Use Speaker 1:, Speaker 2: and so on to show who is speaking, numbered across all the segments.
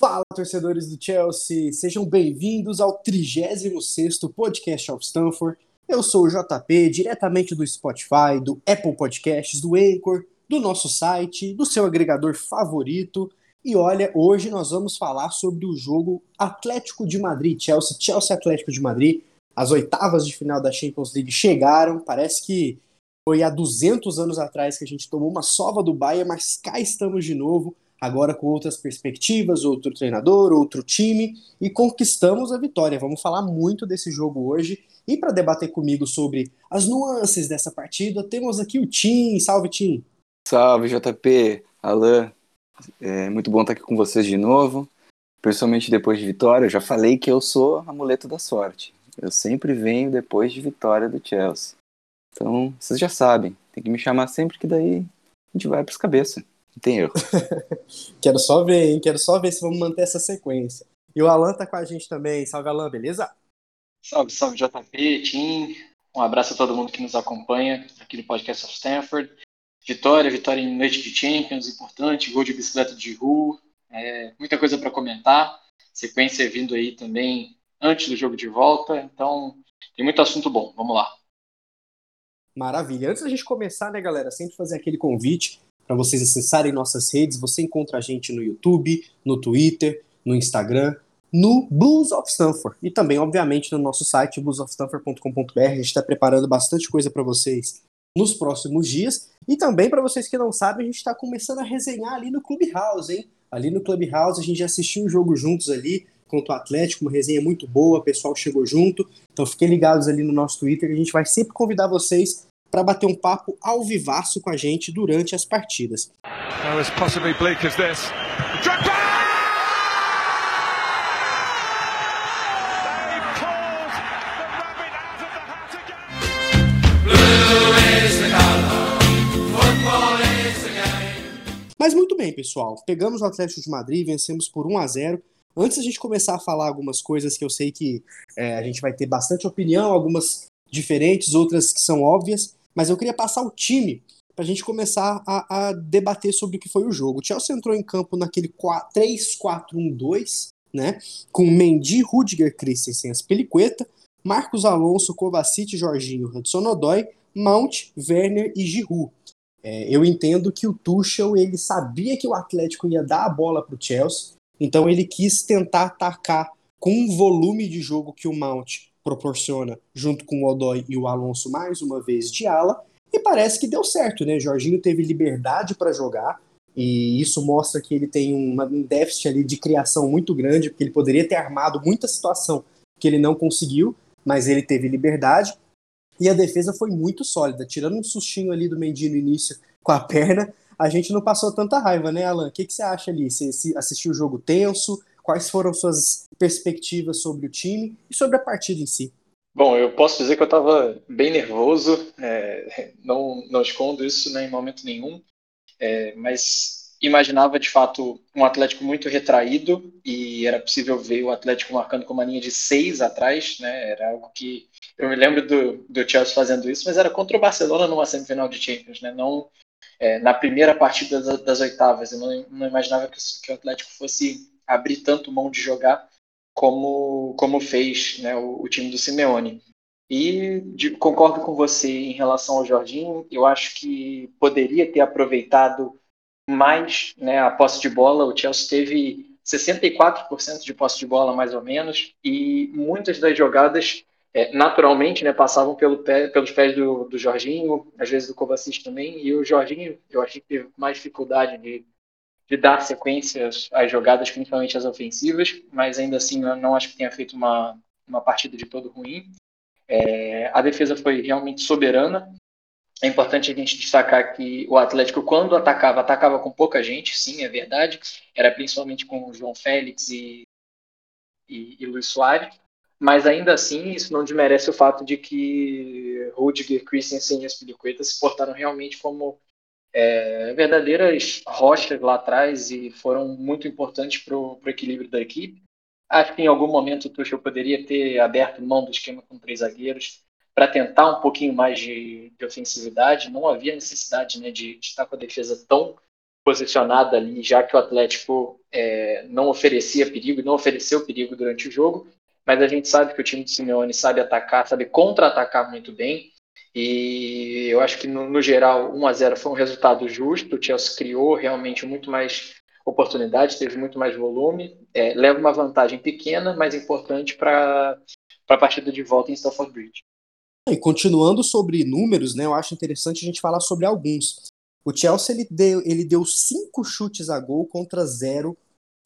Speaker 1: Fala, torcedores do Chelsea! Sejam bem-vindos ao 36º Podcast of Stanford. Eu sou o JP, diretamente do Spotify, do Apple Podcasts, do Anchor, do nosso site, do seu agregador favorito. E olha, hoje nós vamos falar sobre o jogo Atlético de Madrid, Chelsea, Chelsea Atlético de Madrid. As oitavas de final da Champions League chegaram, parece que foi há 200 anos atrás que a gente tomou uma sova do Bayern, mas cá estamos de novo agora com outras perspectivas, outro treinador, outro time, e conquistamos a vitória. Vamos falar muito desse jogo hoje. E para debater comigo sobre as nuances dessa partida, temos aqui o Tim. Salve, Tim!
Speaker 2: Salve, JP, Alan. É muito bom estar aqui com vocês de novo, principalmente depois de vitória. Eu já falei que eu sou amuleto da sorte. Eu sempre venho depois de vitória do Chelsea. Então, vocês já sabem, tem que me chamar sempre que daí a gente vai para as cabeças. Não tem erro.
Speaker 1: Quero só ver, hein? Quero só ver se vamos manter essa sequência. E o Alan tá com a gente também. Salve, Alan, beleza?
Speaker 3: Salve, salve, JP, Tim. Um abraço a todo mundo que nos acompanha aqui no Podcast of Stanford. Vitória, vitória em noite de Champions, importante, gol de bicicleta de rua. É, muita coisa para comentar. Sequência vindo aí também antes do jogo de volta. Então, tem muito assunto bom. Vamos lá.
Speaker 1: Maravilha. Antes da gente começar, né, galera, sempre fazer aquele convite para vocês acessarem nossas redes. Você encontra a gente no YouTube, no Twitter, no Instagram, no Blues of Stanford e também, obviamente, no nosso site bluesofstanford.com.br. A gente está preparando bastante coisa para vocês nos próximos dias. E também, para vocês que não sabem, a gente está começando a resenhar ali no Clubhouse, hein? Ali no Clubhouse, a gente já assistiu um jogo juntos ali contra o Atlético, uma resenha muito boa, o pessoal chegou junto. Então fiquem ligados ali no nosso Twitter, a gente vai sempre convidar vocês para bater um papo ao vivaço com a gente durante as partidas. Mas muito bem, pessoal. Pegamos o Atlético de Madrid, vencemos por 1 a 0. Antes a gente começar a falar algumas coisas que eu sei que é, a gente vai ter bastante opinião, algumas diferentes, outras que são óbvias, mas eu queria passar o time para a gente começar a, a, debater sobre o que foi o jogo. O Chelsea entrou em campo naquele 3-4-1-2, né? Com Mendy, Rudiger, Christensen, Aspelicueta, Marcos Alonso, Kovacic, Jorginho, Hudson Odoi, Mount, Werner e Giroud. É, eu entendo que o Tuchel ele sabia que o Atlético ia dar a bola para o Chelsea, então ele quis tentar atacar com um volume de jogo que o Mount proporciona, junto com o Odói e o Alonso mais uma vez de ala, e parece que deu certo, né? Jorginho teve liberdade para jogar, e isso mostra que ele tem uma, um déficit ali de criação muito grande, porque ele poderia ter armado muita situação que ele não conseguiu, mas ele teve liberdade. E a defesa foi muito sólida, tirando um sustinho ali do Mendy no início com a perna, a gente não passou tanta raiva, né, Alan? O que, que você acha ali? Você assistiu o jogo tenso? Quais foram suas perspectivas sobre o time e sobre a partida em si?
Speaker 3: Bom, eu posso dizer que eu estava bem nervoso, é, não, não escondo isso né, em momento nenhum, é, mas imaginava de fato um Atlético muito retraído e era possível ver o Atlético marcando com uma linha de seis atrás, né, era algo que eu me lembro do, do Chelsea fazendo isso, mas era contra o Barcelona numa semifinal de Champions, né, não é, na primeira partida das, das oitavas, eu não, não imaginava que, que o Atlético fosse abrir tanto mão de jogar como, como fez né, o, o, time do Simeone. E de, concordo com você em relação ao Jorginho, eu acho que poderia ter aproveitado mais né, a posse de bola. O Chelsea teve 64% de posse de bola, mais ou menos, e muitas das jogadas, é, naturalmente, né, passavam pelo pé, pelos pés do, do Jorginho, às vezes do Kovacic também, e o Jorginho, eu achei que teve mais dificuldade de de dar sequências às jogadas, principalmente as ofensivas, mas ainda assim eu não acho que tenha feito uma, uma partida de todo ruim. É, a defesa foi realmente soberana. É importante a gente destacar que o Atlético, quando atacava, atacava com pouca gente, sim, é verdade. Era principalmente com o João Félix e, e, e Luiz Soares. Mas ainda assim, isso não desmerece o fato de que Rudiger, Christensen e Aspilicueta se portaram realmente como é, verdadeiras rochas lá atrás e foram muito importantes para o equilíbrio da equipe. Acho que em algum momento o Tuchel poderia ter aberto mão do esquema com três zagueiros para tentar um pouquinho mais de, de, ofensividade. Não havia necessidade né, de, de estar com a defesa tão posicionada ali, já que o Atlético é, não oferecia perigo, não ofereceu perigo durante o jogo, mas a gente sabe que o time de Simeone sabe atacar, sabe contra-atacar muito bem, e eu acho que no, no geral 1 a 0 foi um resultado justo, o Chelsea criou realmente muito mais oportunidades, teve muito mais volume, é, leva uma vantagem pequena, mas importante para a partida de volta em Stamford Bridge.
Speaker 1: E continuando sobre números, né, eu acho interessante a gente falar sobre alguns. O Chelsea ele deu, ele deu cinco chutes a gol contra zero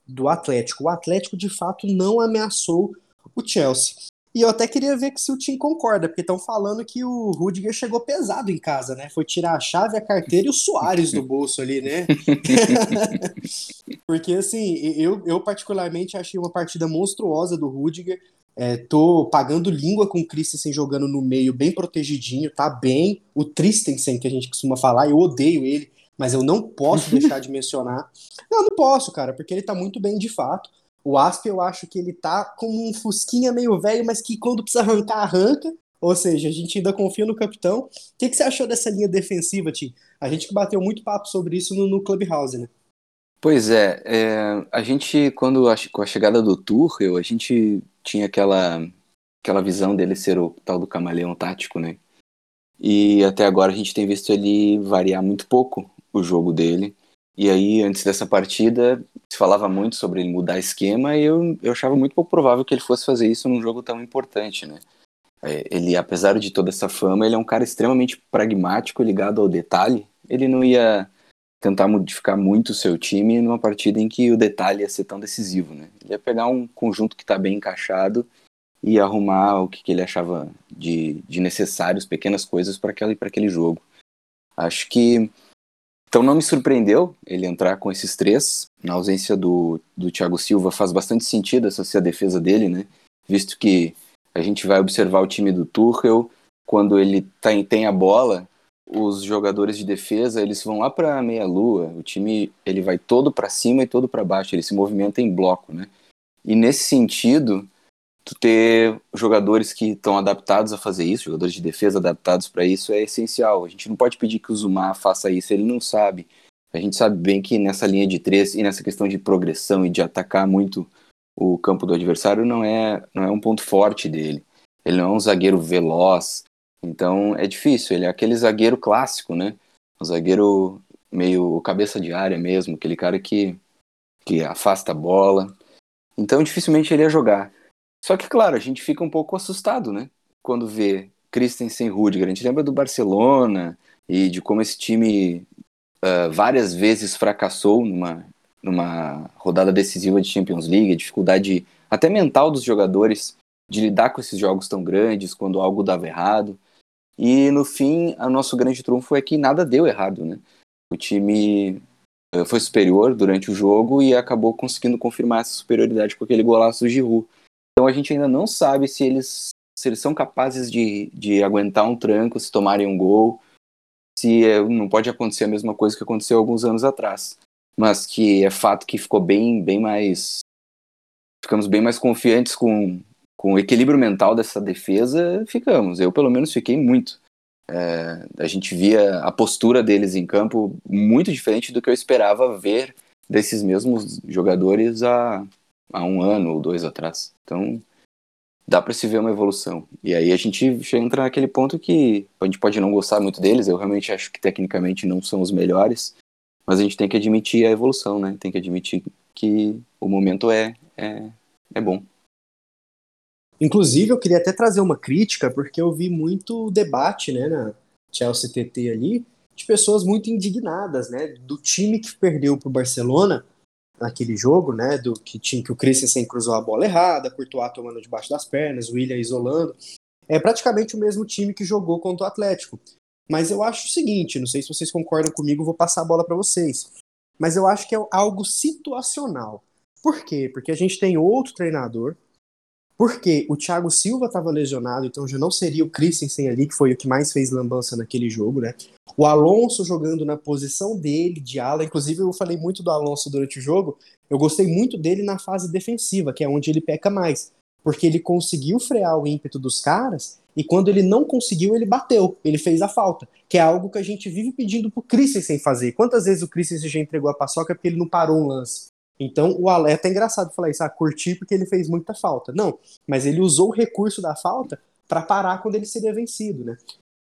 Speaker 1: do Atlético. O Atlético de fato não ameaçou o Chelsea. E eu até queria ver se o Tim concorda, porque estão falando que o Rudiger chegou pesado em casa, né? Foi tirar a chave, a carteira e o Soares do bolso ali, né? porque assim, eu, eu particularmente achei uma partida monstruosa do Rudiger. É, tô pagando língua com o Christensen jogando no meio, bem protegidinho, tá bem. O Tristensen, que a gente costuma falar, eu odeio ele, mas eu não posso deixar de mencionar. Não, não posso, cara, porque ele tá muito bem de fato. O Asp, eu acho que ele tá como um fusquinha meio velho, mas que quando precisa arrancar, arranca. Ou seja, a gente ainda confia no capitão. O que, que você achou dessa linha defensiva, Tim? A gente bateu muito papo sobre isso no, no Clubhouse, né?
Speaker 2: Pois é, é, a gente, quando a, com a chegada do Tuchel, a gente tinha aquela, aquela visão dele ser o tal do camaleão tático, né? E até agora a gente tem visto ele variar muito pouco o jogo dele. E aí, antes dessa partida, se falava muito sobre ele mudar esquema e eu, eu achava muito pouco provável que ele fosse fazer isso num jogo tão importante, né? É, ele, apesar de toda essa fama, ele é um cara extremamente pragmático, ligado ao detalhe. Ele não ia tentar modificar muito o seu time numa partida em que o detalhe ia ser tão decisivo, né? Ele ia pegar um conjunto que está bem encaixado e arrumar o que, que ele achava de, de necessários, pequenas coisas para aquele, aquele jogo. Acho que. Então não me surpreendeu ele entrar com esses três. Na ausência do, do Thiago Silva, faz bastante sentido essa ser a defesa dele, né? Visto que a gente vai observar o time do Tuchel, quando ele tem, tem a bola, os jogadores de defesa eles vão lá para meia lua. O time ele vai todo para cima e todo para baixo. Ele se movimenta em bloco, né? E nesse sentido, tu ter jogadores que estão adaptados a fazer isso, jogadores de defesa adaptados para isso é essencial. A gente não pode pedir que o Zuma faça isso, ele não sabe. A gente sabe bem que nessa linha de três e nessa questão de progressão e de atacar muito o campo do adversário não é não é um ponto forte dele. Ele não é um zagueiro veloz, então é difícil, ele é aquele zagueiro clássico, né? Um zagueiro meio cabeça de área mesmo, aquele cara que, que afasta a bola. Então dificilmente ele ia jogar. Só que, claro, a gente fica um pouco assustado, né? Quando vê Christensen Rudiger. A gente lembra do Barcelona e de como esse time uh, várias vezes fracassou numa, numa rodada decisiva de Champions League, a dificuldade até mental dos jogadores de lidar com esses jogos tão grandes, quando algo dava errado. E no fim, o nosso grande trunfo é que nada deu errado, né? O time eh, foi superior durante o jogo e acabou conseguindo confirmar essa superioridade com aquele golaço do Giroud. Então a gente ainda não sabe se eles, se eles são capazes de, de aguentar um tranco, se tomarem um gol, se é, não pode acontecer a mesma coisa que aconteceu alguns anos atrás. Mas que é fato que ficou bem, bem mais. Ficamos bem mais confiantes com, com o equilíbrio mental dessa defesa, ficamos. Eu, pelo menos, fiquei muito. É, a gente via a postura deles em campo muito diferente do que eu esperava ver desses mesmos jogadores há, há um ano ou dois atrás. Então, dá para se ver uma evolução. E aí a gente entra naquele ponto que a gente pode não gostar muito deles, eu realmente acho que tecnicamente não são os melhores, mas a gente tem que admitir a evolução, né? Tem que admitir que o momento é, é, é bom.
Speaker 1: Inclusive, eu queria até trazer uma crítica, porque eu vi muito debate, né, na Chelsea TT ali, de pessoas muito indignadas, né, do time que perdeu pro Barcelona naquele jogo, né, do que tinha que o Christensen cruzou a bola errada, Courtois tomando debaixo das pernas, William isolando. É praticamente o mesmo time que jogou contra o Atlético. Mas eu acho o seguinte, não sei se vocês concordam comigo, vou passar a bola para vocês. Mas eu acho que é algo situacional. Por quê? Porque a gente tem outro treinador porque o Thiago Silva estava lesionado, então já não seria o Christensen ali, que foi o que mais fez lambança naquele jogo, né? O Alonso jogando na posição dele, de ala. Inclusive, eu falei muito do Alonso durante o jogo. Eu gostei muito dele na fase defensiva, que é onde ele peca mais. porque ele conseguiu frear o ímpeto dos caras e quando ele não conseguiu, ele bateu, ele fez a falta, que é algo que a gente vive pedindo pro Christensen fazer. Quantas vezes o Christensen já entregou a paçoca porque ele não parou um lance? Então, o Ale é engraçado falar isso, ah, curti porque ele fez muita falta. Não, mas ele usou o recurso da falta para parar quando ele seria vencido, né?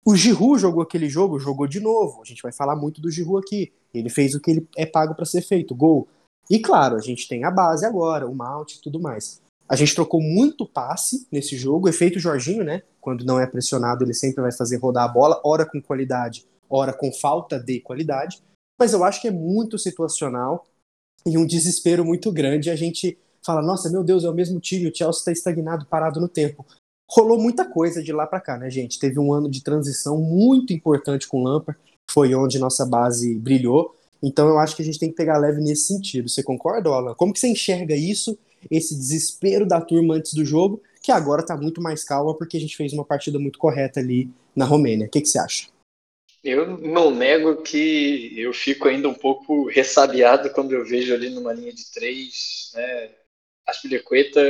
Speaker 1: O Giroud jogou aquele jogo, jogou de novo. A gente vai falar muito do Giroud aqui. Ele fez o que ele é pago para ser feito, gol. E claro, a gente tem a base agora, o Mount e tudo mais. A gente trocou muito passe nesse jogo, efeito Jorginho, né? Quando não é pressionado, ele sempre vai fazer rodar a bola, ora com qualidade, ora com falta de qualidade. Mas eu acho que é muito situacional e um desespero muito grande. A gente fala, nossa, meu Deus, é o mesmo time, o Chelsea está estagnado, parado no tempo. Rolou muita coisa de lá para cá, né, gente? Teve um ano de transição muito importante com o Lampard, foi onde nossa base brilhou. Então eu acho que a gente tem que pegar leve nesse sentido. Você concorda, Alan? Como que você enxerga isso, esse desespero da turma antes do jogo, que agora está muito mais calma porque a gente fez uma partida muito correta ali na Romênia. O que, que você acha?
Speaker 3: Eu não nego que eu fico ainda um pouco ressabiado quando eu vejo ali numa linha de três, né, Aspilicueta,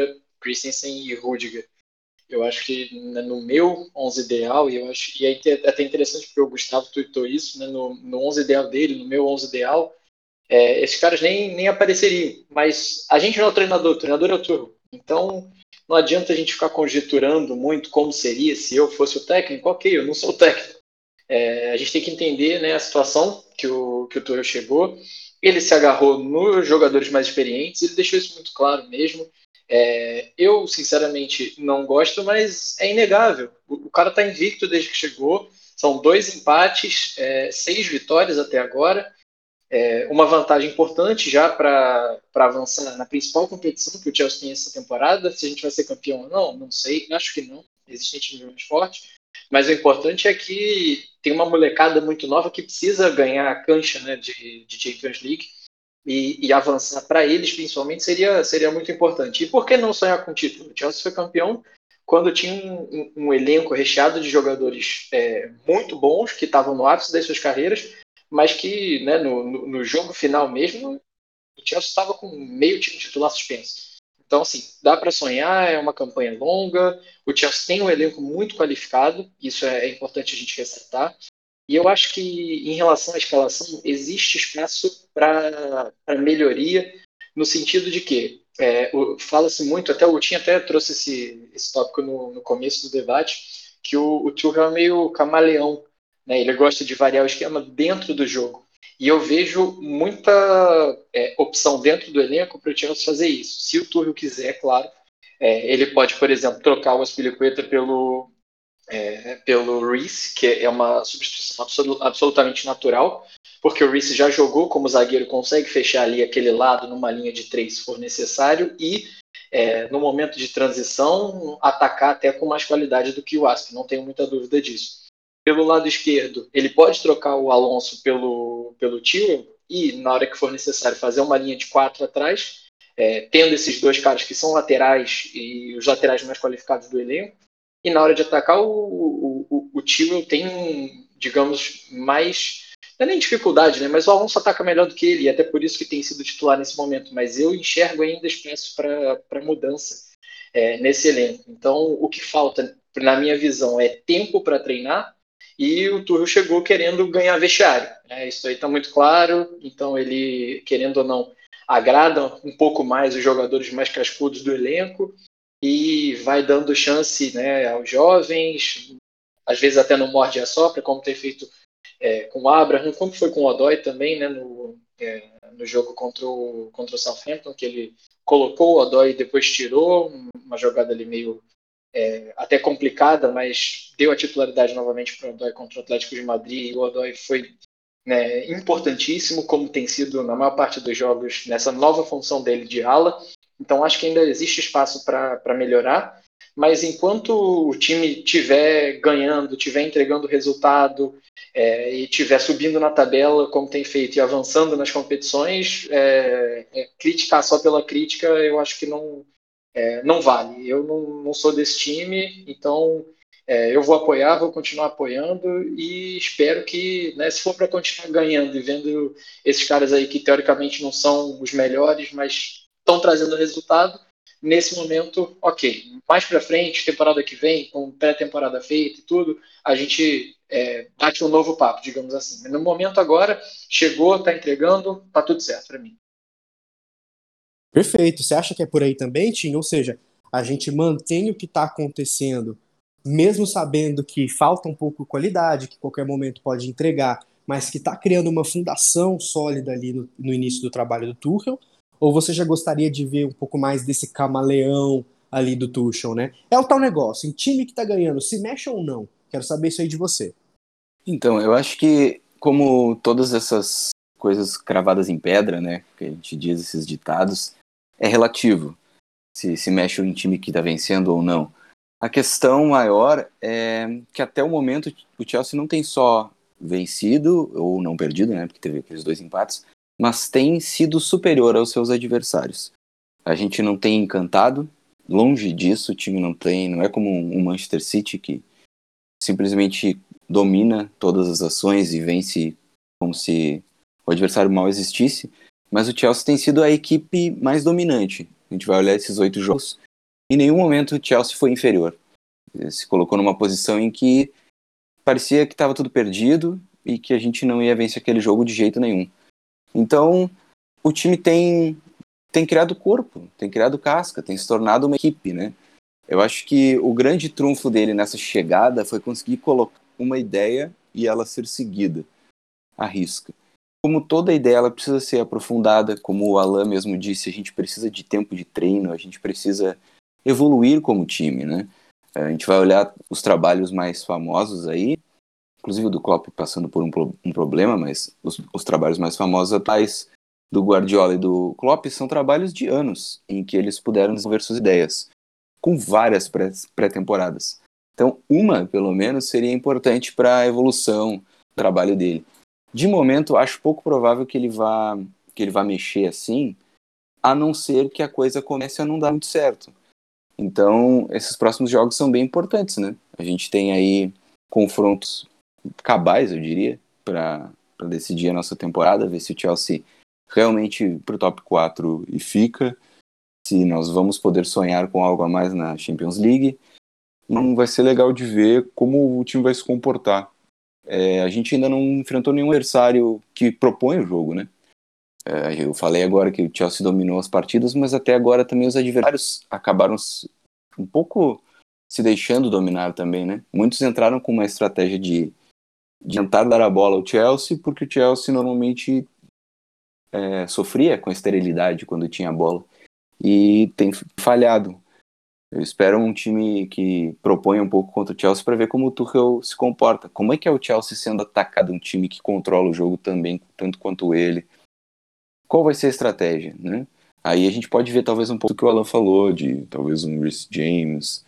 Speaker 3: Christensen e Rudiger. Eu acho que né, no meu 11 ideal, e eu acho e é até interessante porque o Gustavo tweetou isso, né, no, no 11 ideal dele, no meu 11 ideal, é, esses caras nem, nem apareceriam. Mas a gente não é o treinador, o treinador é o turno. Então, não adianta a gente ficar conjecturando muito como seria se eu fosse o técnico. Ok, eu não sou o técnico. É, a gente tem que entender né, a situação que o, que o Tuchel chegou. Ele se agarrou nos jogadores mais experientes, ele deixou isso muito claro mesmo. É, eu, sinceramente, não gosto, mas é inegável. O, o cara está invicto desde que chegou. São dois empates, é, seis vitórias até agora. É, uma vantagem importante já para avançar na principal competição que o Chelsea tem essa temporada. Se a gente vai ser campeão ou não, não sei, acho que não. Existem times mais fortes. Mas o importante é que tem uma molecada muito nova que precisa ganhar a cancha né, de, de Champions League e, e avançar para eles, principalmente, seria, seria muito importante. E por que não sonhar com o título? O Chelsea foi campeão quando tinha um, um, um elenco recheado de jogadores é, muito bons que estavam no ápice das suas carreiras, mas que né, no, no, no jogo final mesmo o Chelsea estava com meio time titular suspenso. Então, assim, dá para sonhar, é uma campanha longa. O Chelsea tem um elenco muito qualificado, isso é, é importante a gente ressaltar. E eu acho que, em relação à escalação, existe espaço para melhoria, no sentido de que é, fala-se muito, até o Tim até trouxe esse, esse tópico no, no começo do debate, que o, o Tuchel é meio camaleão, né? ele gosta de variar o esquema dentro do jogo. E eu vejo muita é, opção dentro do elenco para o Chelsea fazer isso. Se o Tuchel quiser, claro, é, ele pode, por exemplo, trocar o Aspilicueta pelo, é, pelo Reese, que é uma substituição absolut, absolutamente natural, porque o Reese já jogou como zagueiro, consegue fechar ali aquele lado numa linha de três se for necessário e é, no momento de transição atacar até com mais qualidade do que o Asp, não tenho muita dúvida disso. Pelo lado esquerdo, ele pode trocar o Alonso pelo, pelo Tio e, na hora que for necessário, fazer uma linha de quatro atrás, é, tendo esses dois caras que são laterais e os laterais mais qualificados do elenco. E na hora de atacar, o, o, o, o Tio tem, digamos, mais. Não é nem dificuldade, né? Mas o Alonso ataca melhor do que ele, e até por isso que tem sido titular nesse momento. Mas eu enxergo ainda espaço para mudança é, nesse elenco. Então, o que falta, na minha visão, é tempo para treinar e o Tuchel chegou querendo ganhar vestiário. Né? Isso aí está muito claro. Então ele, querendo ou não, agrada um pouco mais os jogadores mais cascudos do elenco e vai dando chance né, aos jovens, às vezes até no morde a sopra, como tem feito é, com o Abraham, como foi com o Odoi também, né, no, é, no jogo contra o, contra o Southampton, que ele colocou o Odoi e depois tirou, uma jogada ali meio é, até complicada, mas deu a titularidade novamente para o Odói contra o Atlético de Madrid e o Odói foi né, importantíssimo, como tem sido na maior parte dos jogos, nessa nova função dele de ala. Então acho que ainda existe espaço para melhorar, mas enquanto o time estiver ganhando, estiver entregando resultado é, e estiver subindo na tabela, como tem feito, e avançando nas competições, é, é, criticar só pela crítica eu acho que não, é, não vale. Eu não, não, sou desse time, então é, eu vou apoiar, vou continuar apoiando e espero que, né, se for para continuar ganhando e vendo esses caras aí que teoricamente não são os melhores, mas estão trazendo resultado, nesse momento, ok. Mais para frente, temporada que vem, com pré-temporada feita e tudo, a gente é, bate um novo papo, digamos assim. No momento agora, chegou, está entregando, tá tudo certo para mim.
Speaker 1: Perfeito. Você acha que é por aí também, Tim? Ou seja, a gente mantém o que está acontecendo, mesmo sabendo que falta um pouco de qualidade, que qualquer momento pode entregar, mas que está criando uma fundação sólida ali no, no, início do trabalho do Tuchel? Ou você já gostaria de ver um pouco mais desse camaleão ali do Tuchel, né? É o tal negócio, em time que está ganhando, se mexe ou não? Quero saber isso aí de você.
Speaker 2: Então, eu acho que como todas essas coisas cravadas em pedra, né, que a gente diz esses ditados, é relativo se, se mexe em time que está vencendo ou não. A questão maior é que até o momento o Chelsea não tem só vencido ou não perdido, né, porque teve aqueles dois empates, mas tem sido superior aos seus adversários. A gente não tem encantado, longe disso, o time não tem, não é como um Manchester City que simplesmente domina todas as ações e vence como se o adversário mal existisse, mas o Chelsea tem sido a equipe mais dominante. A gente vai olhar esses oito jogos. Em nenhum momento o Chelsea foi inferior. Se colocou numa posição em que parecia que estava tudo perdido e que a gente não ia vencer aquele jogo de jeito nenhum. Então, o time tem tem criado corpo, tem criado casca, tem se tornado uma equipe, né? Eu acho que o grande trunfo dele nessa chegada foi conseguir colocar uma ideia e ela ser seguida à risca como toda ideia ela precisa ser aprofundada, como o Alan mesmo disse, a gente precisa de tempo de treino, a gente precisa evoluir como time, né? A gente vai olhar os trabalhos mais famosos aí, inclusive do Klopp passando por um, um problema, mas os, os, trabalhos mais famosos atuais do Guardiola e do Klopp são trabalhos de anos em que eles puderam desenvolver suas ideias, com várias pré-temporadas. Então, uma, pelo menos, seria importante para a evolução do trabalho dele. De momento, acho pouco provável que ele vá que ele vá mexer assim, a não ser que a coisa comece a não dar muito certo. Então, esses próximos jogos são bem importantes, né? A gente tem aí confrontos cabais, eu diria, para decidir a nossa temporada, ver se o Chelsea realmente para o top 4 e fica, se nós vamos poder sonhar com algo a mais na Champions League. Não vai ser legal de ver como o time vai se comportar. É, a gente ainda não enfrentou nenhum adversário que propõe o jogo, né? É, eu falei agora que o Chelsea dominou as partidas, mas até agora também os adversários acabaram um pouco se deixando dominar também, né? Muitos entraram com uma estratégia de, de tentar dar a bola ao Chelsea, porque o Chelsea normalmente é, sofria com esterilidade quando tinha a bola. E tem falhado. Eu espero um time que proponha um pouco contra o Chelsea para ver como o Tuchel se comporta. Como é que é o Chelsea sendo atacado, um time que controla o jogo também, tanto quanto ele? Qual vai ser a estratégia, né? Aí a gente pode ver talvez um pouco do que o Alan falou, de talvez um Rhys James,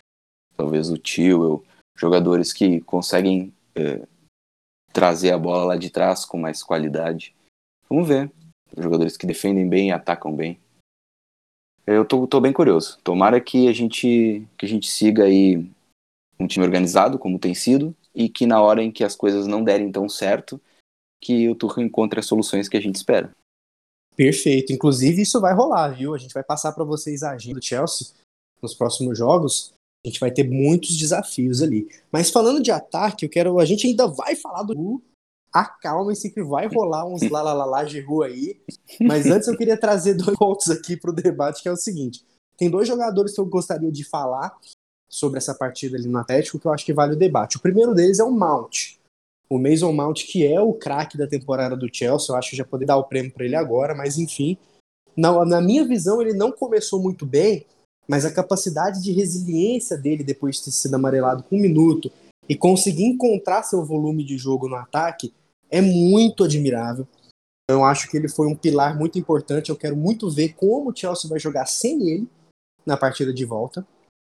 Speaker 2: talvez o Tewell, jogadores que conseguem é, trazer a bola lá de trás com mais qualidade. Vamos ver. Jogadores que defendem bem e atacam bem. Eu tô, tô bem curioso. Tomara que a gente que a gente siga aí um time organizado, como tem sido, e que na hora em que as coisas não derem tão certo, que o Tuchel encontre as soluções que a gente espera.
Speaker 1: Perfeito. Inclusive, isso vai rolar, viu? A gente vai passar para vocês a agenda do Chelsea nos próximos jogos. A gente vai ter muitos desafios ali. Mas falando de ataque, eu quero. A gente ainda vai falar do acalmem-se que vai rolar uns lalalala de rua aí. Mas antes eu queria trazer dois pontos aqui para o debate, que é o seguinte. Tem dois jogadores que eu gostaria de falar sobre essa partida ali no Atlético que eu acho que vale o debate. O primeiro deles é o Mount. O Mason Mount, que é o craque da temporada do Chelsea, eu acho que já poderia dar o prêmio para ele agora, mas enfim. Na, na minha visão, ele não começou muito bem, mas a capacidade de resiliência dele depois de ter sido amarelado com um minuto e conseguir encontrar seu volume de jogo no ataque é muito admirável. Eu acho que ele foi um pilar muito importante. Eu quero muito ver como o Chelsea vai jogar sem ele na partida de volta.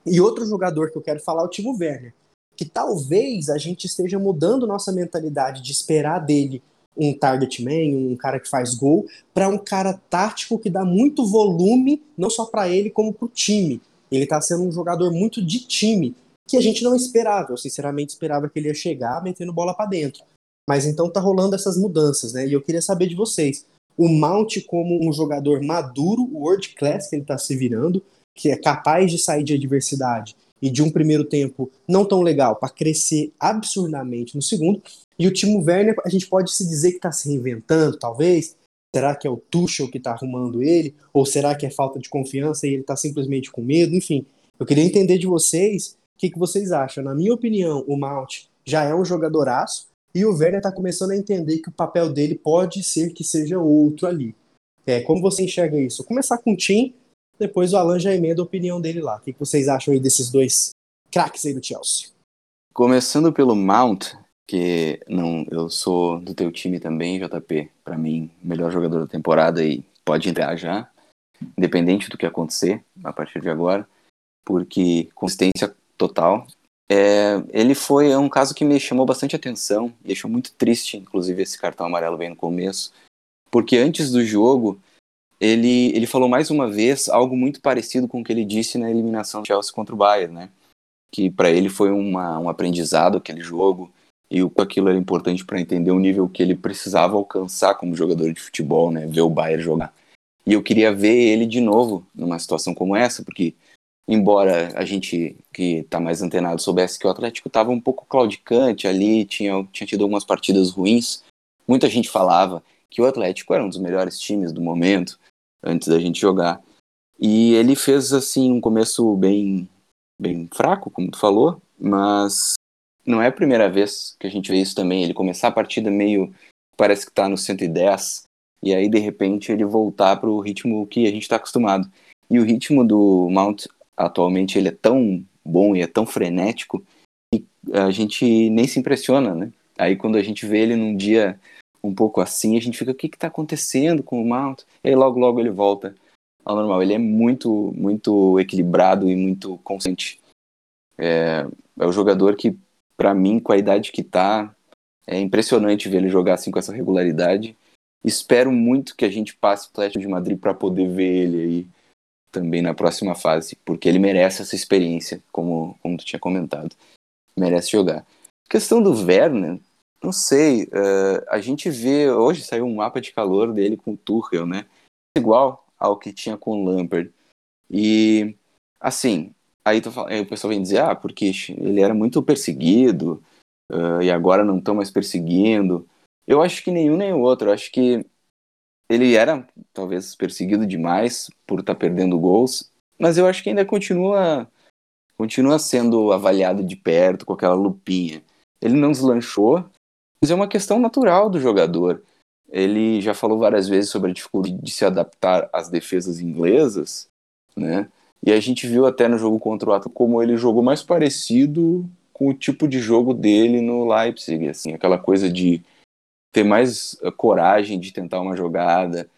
Speaker 1: E outro jogador que eu quero falar é o Timo Werner, que talvez a gente esteja mudando nossa mentalidade de esperar dele um target man, um cara que faz gol, para um cara tático que dá muito volume, não só para ele, como para o time. Ele está sendo um jogador muito de time, que a gente não esperava. Eu sinceramente esperava que ele ia chegar metendo bola para dentro. Mas então tá rolando essas mudanças, né? E eu queria saber de vocês. o Mount como um jogador maduro, world class que ele está se virando, que é capaz de sair de adversidade e de um primeiro tempo não tão legal para crescer absurdamente no segundo. E o Timo Werner, a gente pode se dizer que está se reinventando, talvez. Será que é o Tuchel que está arrumando ele? Ou será que é falta de confiança e ele está simplesmente com medo? Enfim, eu queria entender de vocês o que, que vocês acham. Na minha opinião, o Mount já é um jogadoraço e o Werner está começando a entender que o papel dele pode ser que seja outro ali. É, como você enxerga isso? Vou começar com o Tim, depois o Alan já emenda a opinião dele lá. O que, vocês acham aí desses dois craques aí do Chelsea?
Speaker 2: Começando pelo Mount, que não, eu sou do teu time também, JP. Para mim, melhor jogador da temporada e pode entrar já, independente do que acontecer a partir de agora, porque consistência total. É, ele foi é um caso que me chamou bastante atenção, deixou muito triste, inclusive esse cartão amarelo bem no começo, porque antes do jogo ele, ele falou mais uma vez algo muito parecido com o que ele disse na eliminação do Chelsea contra o Bayern, né? Que para ele foi uma, um aprendizado aquele jogo e o aquilo era importante para entender o nível que ele precisava alcançar como jogador de futebol, né? Ver o Bayern jogar. E eu queria ver ele de novo numa situação como essa, porque embora a gente que está mais antenado soubesse que o Atlético estava um pouco claudicante ali, tinha, tinha tido algumas partidas ruins, muita gente falava que o Atlético era um dos melhores times do momento, antes da gente jogar. E ele fez assim um começo bem bem fraco, como tu falou, mas não é a primeira vez que a gente vê isso também, ele começar a partida meio parece que está no 110 e aí de repente ele voltar para o ritmo que a gente está acostumado. E o ritmo do Mount atualmente ele é tão bom e é tão frenético que a gente nem se impressiona, né? Aí quando a gente vê ele num dia um pouco assim, a gente fica, o que está acontecendo com o Mount? E aí logo, logo ele volta ao normal. Ele é muito, muito equilibrado e muito consciente. É, é o jogador que, para mim, com a idade que tá, é impressionante ver ele jogar assim com essa regularidade. Espero muito que a gente passe o Atlético de Madrid para poder ver ele aí também na próxima fase, porque ele merece essa experiência, como, como tu tinha comentado. Merece jogar. Questão do Werner, não sei, uh, a gente vê, hoje saiu um mapa de calor dele com o Tuchel, né? Igual ao que tinha com o Lampard. E, assim, aí, tu, aí o pessoal vem dizer, ah, porque ele era muito perseguido uh, e agora não estão mais perseguindo. Eu acho que nenhum nem o outro. Eu acho que ele era, talvez, perseguido demais por estar tá perdendo gols, mas eu acho que ainda continua continua sendo avaliado de perto com aquela lupinha. Ele não deslanchou, mas é uma questão natural do jogador. Ele já falou várias vezes sobre a dificuldade de se adaptar às defesas inglesas, né? E a gente viu até no jogo contra o Atlético como ele jogou mais parecido com o tipo de jogo dele no Leipzig, assim, aquela coisa de ter mais eh, coragem de tentar uma jogada,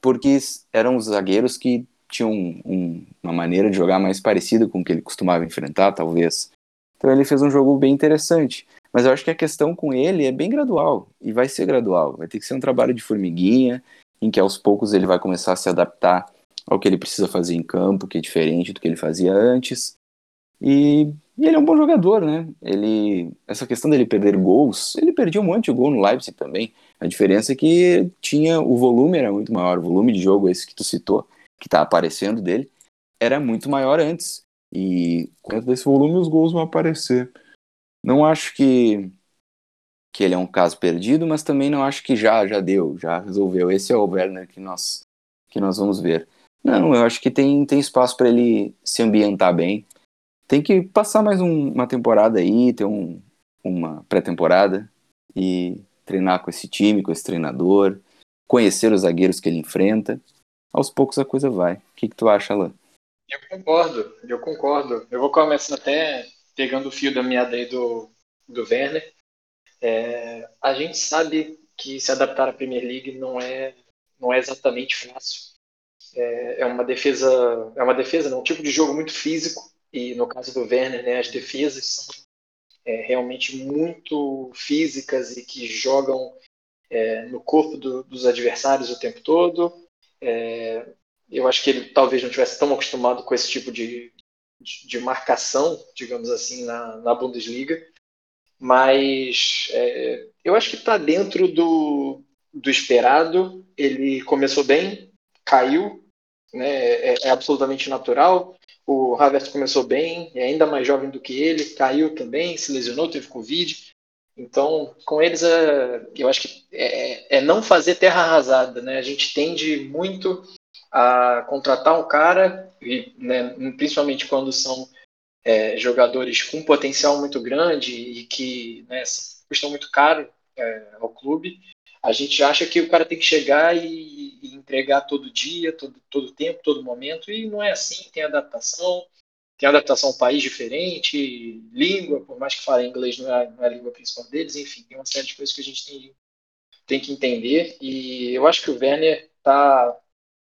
Speaker 2: porque eram os zagueiros que tinham um, uma maneira de jogar mais parecida com o que ele costumava enfrentar, talvez. Então ele fez um jogo bem interessante. Mas eu acho que a questão com ele é bem gradual, e vai ser gradual. Vai ter que ser um trabalho de formiguinha, em que aos poucos ele vai começar a se adaptar ao que ele precisa fazer em campo, que é diferente do que ele fazia antes. E, e ele é um bom jogador, né? Ele, essa questão dele perder gols, ele perdia um monte de gol no Leipzig também. A diferença é que tinha o volume era muito maior, o volume de jogo esse que tu citou, que tá aparecendo dele, era muito maior antes. E dentro desse volume os gols vão aparecer. Não acho que que ele é um caso perdido, mas também não acho que já já deu, já resolveu. Esse é o Werner que nós que nós vamos ver. Não, eu acho que tem, tem espaço para ele se ambientar bem. Tem que passar mais um, uma temporada aí, ter um, uma pré-temporada e treinar com esse time, com esse treinador, conhecer os zagueiros que ele enfrenta. Aos poucos a coisa vai. O que, que tu acha, Alan?
Speaker 3: Eu concordo, eu concordo. Eu vou começar até pegando o fio da meada aí do, do Werner, é, a gente sabe que se adaptar à Premier League não é, não é exatamente fácil. É, é uma defesa, é uma defesa, não, um tipo de jogo muito físico e no caso do Werner, né, as defesas são é, realmente muito físicas e que jogam é, no corpo do, dos adversários o tempo todo. É, eu acho que ele talvez não tivesse tão acostumado com esse tipo de, de marcação, digamos assim, na, na Bundesliga. Mas é, eu acho que está dentro do, do esperado. Ele começou bem, caiu, né, é, é, absolutamente natural. O Havertz começou bem, é ainda mais jovem do que ele, caiu também, se lesionou, teve Covid. Então, com eles, é, eu acho que é, é, não fazer terra arrasada. Né? A gente tende muito a contratar um cara, e, né, principalmente quando são é, jogadores com potencial muito grande e que né, custam muito caro é, ao clube, a gente acha que o cara tem que chegar e, e, entregar todo dia, todo, todo tempo, todo momento, e não é assim, tem adaptação, tem adaptação a um país diferente, língua, por mais que falem inglês, não é, não é, a língua principal deles, enfim, tem uma série de coisas que a gente tem, tem que entender, e eu acho que o Werner está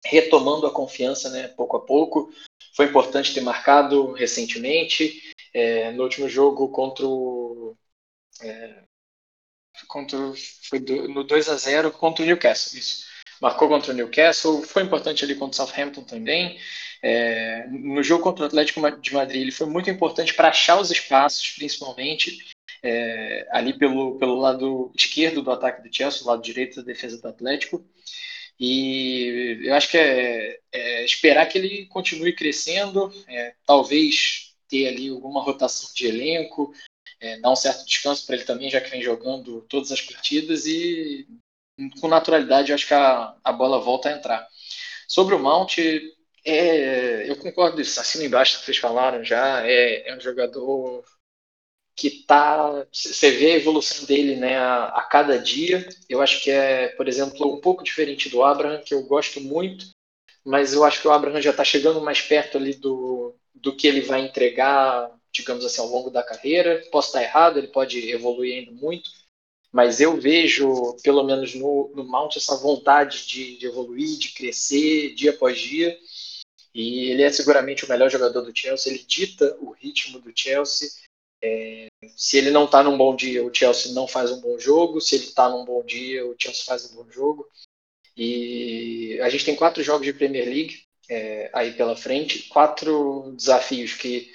Speaker 3: retomando a confiança, né, pouco a pouco, foi importante ter marcado recentemente, é, no último jogo contra o é, contra, foi no 2 a 0 contra o Newcastle, isso. Marcou contra o Newcastle, foi importante ali contra o Southampton também. É, no jogo contra o Atlético de Madrid, ele foi muito importante para achar os espaços, principalmente é, ali pelo, pelo lado esquerdo do ataque do Chelsea, lado direito da defesa do Atlético. E eu acho que é, é esperar que ele continue crescendo, é, talvez ter ali alguma rotação de elenco, é, dar um certo descanso para ele também, já que vem jogando todas as partidas e com naturalidade eu acho que a, a bola volta a entrar. Sobre o Mount, é, eu concordo isso, assino embaixo que vocês falaram já, é, é um jogador que tá, você vê a evolução dele né, a, a, cada dia. Eu acho que é, por exemplo, um pouco diferente do Abraham, que eu gosto muito, mas eu acho que o Abraham já está chegando mais perto ali do, do que ele vai entregar digamos assim, ao longo da carreira. Posso estar errado, ele pode evoluir ainda muito, mas eu vejo, pelo menos no, no Mount, essa vontade de, de evoluir, de crescer dia após dia. E ele é seguramente o melhor jogador do Chelsea, ele dita o ritmo do Chelsea. É, se ele não está num bom dia, o Chelsea não faz um bom jogo. Se ele está num bom dia, o Chelsea faz um bom jogo. E a gente tem quatro jogos de Premier League é, aí pela frente, quatro desafios que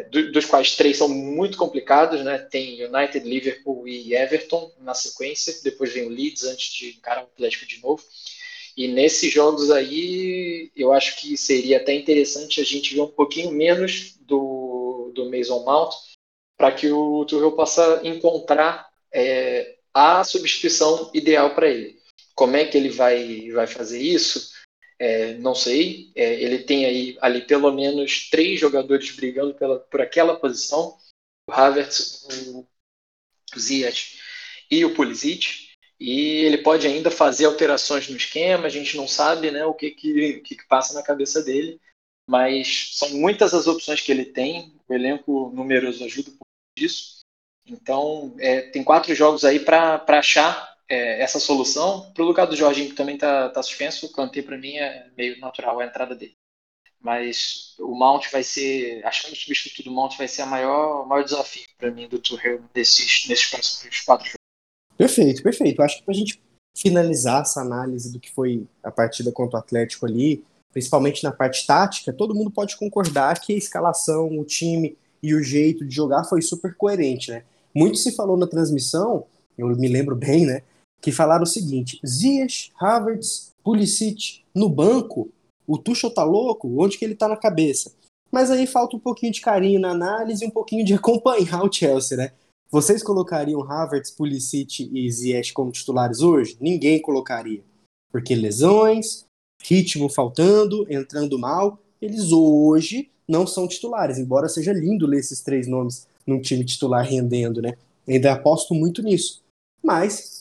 Speaker 3: é, dos quais três são muito complicados, né? Tem United, Liverpool e Everton na sequência, depois vem o Leeds antes de encarar o Atlético de novo. E nesses jogos aí, eu acho que seria até interessante a gente ver um pouquinho menos do, do Mason Mount, para que o Tuchel possa encontrar é, a substituição ideal para ele. Como é que ele vai, vai fazer isso? É, não sei. É, ele tem aí ali pelo menos três jogadores brigando pela, por aquela posição: o Havertz, o, Ziyech e o Pulisic. E ele pode ainda fazer alterações no esquema. A gente não sabe, né, o que que, que, que passa na cabeça dele. Mas são muitas as opções que ele tem. O elenco numeroso ajuda por isso. Então, é, tem quatro jogos aí para achar é, essa solução. Para o lugar do Jorginho, que também está tá suspenso, o Kanté para mim é meio natural a entrada dele. Mas o Mount vai ser, achando o substituto do Mount vai ser a maior, maior desafio para mim do Tuchel nesses, nesses próximos quatro jogos.
Speaker 1: Perfeito, perfeito. Acho que para a gente finalizar essa análise do que foi a partida contra o Atlético ali, principalmente na parte tática, todo mundo pode concordar que a escalação, o time e o jeito de jogar foi super coerente, né? Muito se falou na transmissão, eu me lembro bem, né? Que falaram o seguinte: Zias, Havertz, Pulisic no banco, o Tuchel tá louco? Onde que ele tá na cabeça? Mas aí falta um pouquinho de carinho na análise e um pouquinho de acompanhar o Chelsea, né? Vocês colocariam Havertz, Pulisic e Ziyech como titulares hoje? Ninguém colocaria. Porque lesões, ritmo faltando, entrando mal, eles hoje não são titulares, embora seja lindo ler esses três nomes num time titular rendendo, né? Ainda aposto muito nisso. Mas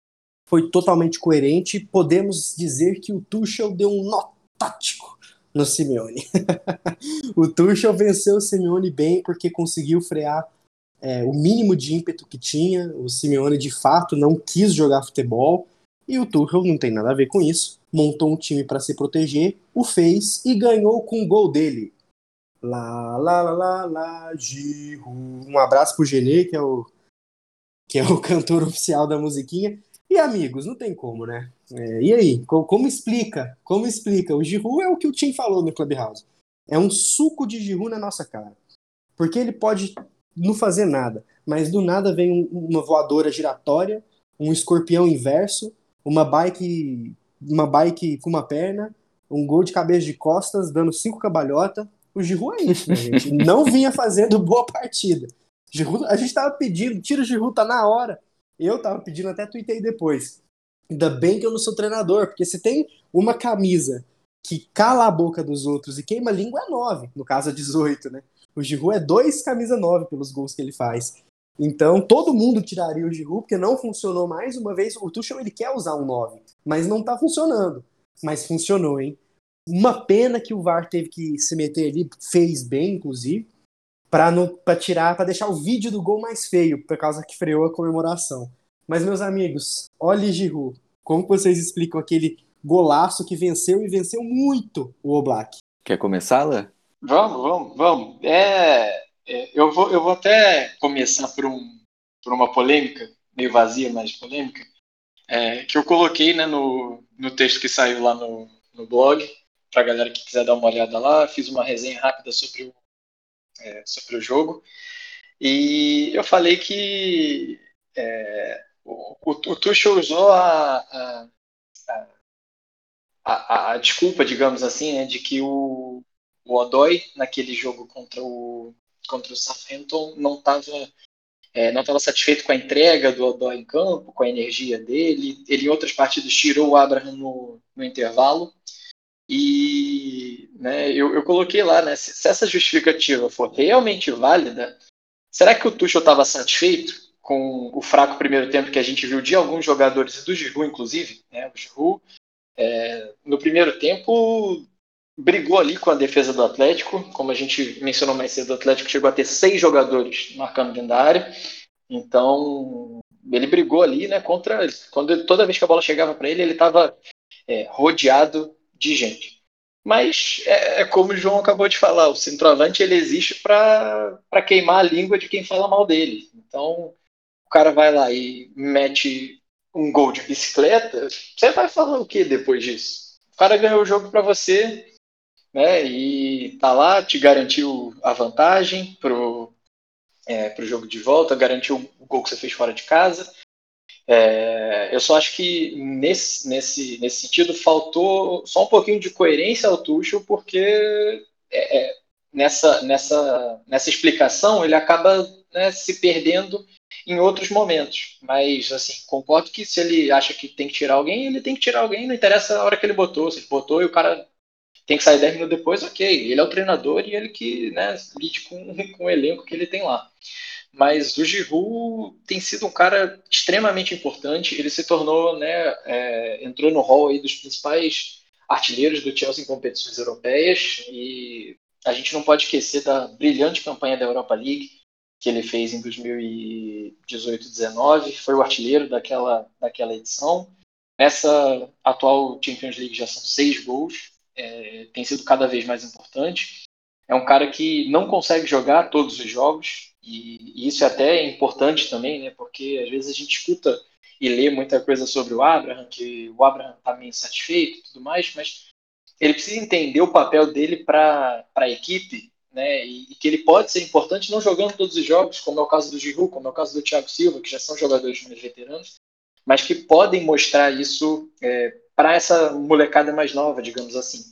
Speaker 1: foi totalmente coerente. Podemos dizer que o Tuchel deu um nó tático no Simeone. o Tuchel venceu o Simeone bem porque conseguiu frear é, o mínimo de ímpeto que tinha. O Simeone de fato não quis jogar futebol e o Tuchel não tem nada a ver com isso. Montou um time para se proteger, o fez e ganhou com o gol dele. Lá, lá, lá, lá, lá, Giroud. Um abraço pro Genê, que é o que é o cantor oficial da musiquinha. E amigos, não tem como, né? É, e aí, como, como, explica? Como explica? O Giroud é o que o Tim falou no Clubhouse. É um suco de Giroud na nossa cara. Porque ele pode não fazer nada, mas do nada vem um, uma voadora giratória, um escorpião inverso uma bike, uma bike com uma perna, um gol de cabeça de costas, dando cinco cambalhota. O Giroud é isso, né, gente? Não vinha fazendo boa partida. Giroud, a gente tava pedindo, tira o Giroud, tá na hora. Eu tava pedindo, até tuitei depois. Ainda bem que eu não sou treinador, porque se tem uma camisa que cala a boca dos outros e queima a língua, é 9, no caso é 18, né? O Giroud é dois camisa 9 pelos gols que ele faz. Então, todo mundo tiraria o Giroud, porque não funcionou mais uma vez. O Tuchel, ele quer usar um 9, mas não tá funcionando. Mas funcionou, hein? Uma pena que o VAR teve que se meter ali, fez bem, inclusive, para tirar, para deixar o vídeo do gol mais feio, por causa que freou a comemoração. Mas, meus amigos, olhe Giroud. Como vocês explicam aquele golaço que venceu e venceu muito o Oblak?
Speaker 2: Quer começar, Lá?
Speaker 3: Vamos, vamos, vamos. É, é, eu, vou, eu vou até começar por, um, por uma polêmica, meio vazia, mas polêmica, é, que eu coloquei né, no, no texto que saiu lá no, no blog, para a galera que quiser dar uma olhada lá. Fiz uma resenha rápida sobre o, é, sobre o jogo. E eu falei que é, o, o, o Tuchel usou a, a, a, a, desculpa, digamos assim, né, de que o, o Odoi, naquele jogo contra o, contra o Southampton, não estava é, não estava satisfeito com a entrega do Odoi em campo, com a energia dele. Ele, em outras partidas, tirou o Abraham no, no intervalo. E né, eu, eu coloquei lá, né, se, se, essa justificativa for realmente válida, será que o Tuchel estava satisfeito com o fraco primeiro tempo que a gente viu de alguns jogadores, e do Giroud, inclusive? Né, o Giroud, é, no primeiro tempo, brigou ali com a defesa do Atlético, como a gente mencionou mais cedo, o Atlético chegou a ter seis jogadores marcando dentro da área, então ele brigou ali, né, contra, quando toda vez que a bola chegava para ele, ele estava é, rodeado de gente. Mas é, é, como o João acabou de falar, o centroavante ele existe para queimar a língua de quem fala mal dele. Então o cara vai lá e mete um gol de bicicleta, você vai falar o que depois disso? O cara ganhou o jogo para você, né? E tá lá, te garantiu a vantagem pro, é, pro jogo de volta, garantiu o gol que você fez fora de casa. É, eu só acho que nesse, nesse, nesse sentido faltou só um pouquinho de coerência ao Tuchel, porque é, é, nessa, nessa, nessa explicação ele acaba né, se perdendo em outros momentos. Mas, assim, concordo que se ele acha que tem que tirar alguém, ele tem que tirar alguém, não interessa a hora que ele botou. Se ele botou e o cara tem que sair 10 minutos depois, ok. Ele é o treinador e ele que né, lide com, com o elenco que ele tem lá. Mas o Giroud tem sido um cara extremamente importante. Ele se tornou, né, é, entrou no hall aí dos principais artilheiros do Chelsea em competições europeias e a gente não pode esquecer da brilhante campanha da Europa League que ele fez em 2018-19. Foi o artilheiro daquela, daquela edição. Nessa atual Champions League já são seis gols. É, tem sido cada vez mais importante. É um cara que não consegue jogar todos os jogos, e, isso é até importante também, né? Porque às vezes a gente escuta e lê muita coisa sobre o Abraham, que o Abraham está meio insatisfeito e tudo mais, mas ele precisa entender o papel dele para a equipe, né? E, e, que ele pode ser importante não jogando todos os jogos, como é o caso do Giroud, como é o caso do Thiago Silva, que já são jogadores mais veteranos, mas que podem mostrar isso é, para essa molecada mais nova, digamos assim.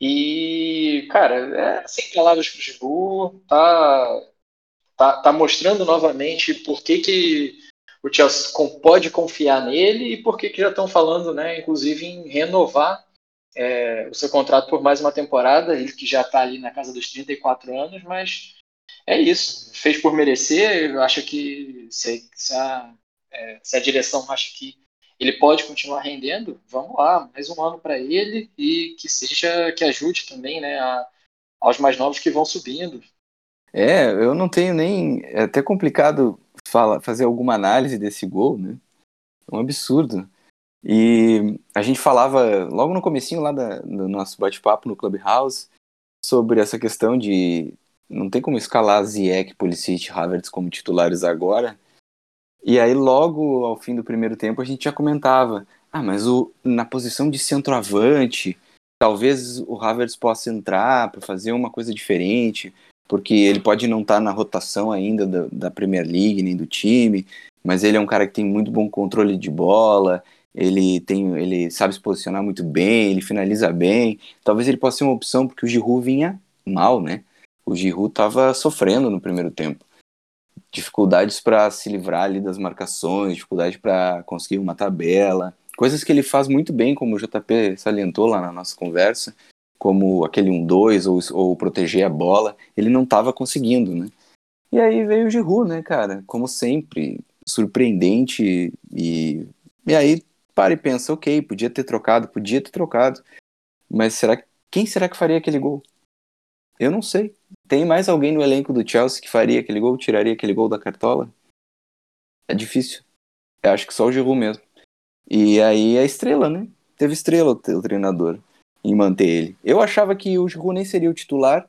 Speaker 3: E, cara, é sem palavras pro Giroud, tá tá, tá mostrando novamente por que, que o Chelsea pode confiar nele e por que, que já estão falando, né, inclusive, em renovar é, o seu contrato por mais uma temporada, ele que já está ali na casa dos 34 anos, mas é isso, fez por merecer, eu acho que se, se, a, é, se a direção acha que ele pode continuar rendendo, vamos lá, mais um ano para ele e que seja, que ajude também, né, a, aos mais novos que vão subindo,
Speaker 2: é, eu não tenho nem. É até complicado fala, fazer alguma análise desse gol, né? É um absurdo. E a gente falava logo no comecinho lá da, do nosso bate-papo no Clubhouse sobre essa questão de não tem como escalar Ziyech, Pulisic, Havertz como titulares agora. E aí logo ao fim do primeiro tempo a gente já comentava, ah, mas o, na posição de centroavante, talvez o Havertz possa entrar para fazer uma coisa diferente, porque ele pode não estar tá na rotação ainda da, da, Premier League nem do time, mas ele é um cara que tem muito bom controle de bola, ele tem, ele sabe se posicionar muito bem, ele finaliza bem. Talvez ele possa ser uma opção porque o Giroud vinha mal, né? O Giroud estava sofrendo no primeiro tempo. Dificuldades para se livrar ali das marcações, dificuldade para conseguir uma tabela, coisas que ele faz muito bem, como o JP salientou lá na nossa conversa, como aquele 1-2 ou, ou proteger a bola, ele não estava conseguindo, né? E aí veio o Giroud, né, cara? Como sempre, surpreendente e e aí para e pensa, ok, podia ter trocado, podia ter trocado, mas será quem será que faria aquele gol? Eu não sei. Tem mais alguém no elenco do Chelsea que faria aquele gol, tiraria aquele gol da cartola? É difícil. Eu acho que só o Giroud mesmo. E aí a estrela, né? Teve estrela o treinador em manter ele. Eu achava que o Giroud nem seria o titular.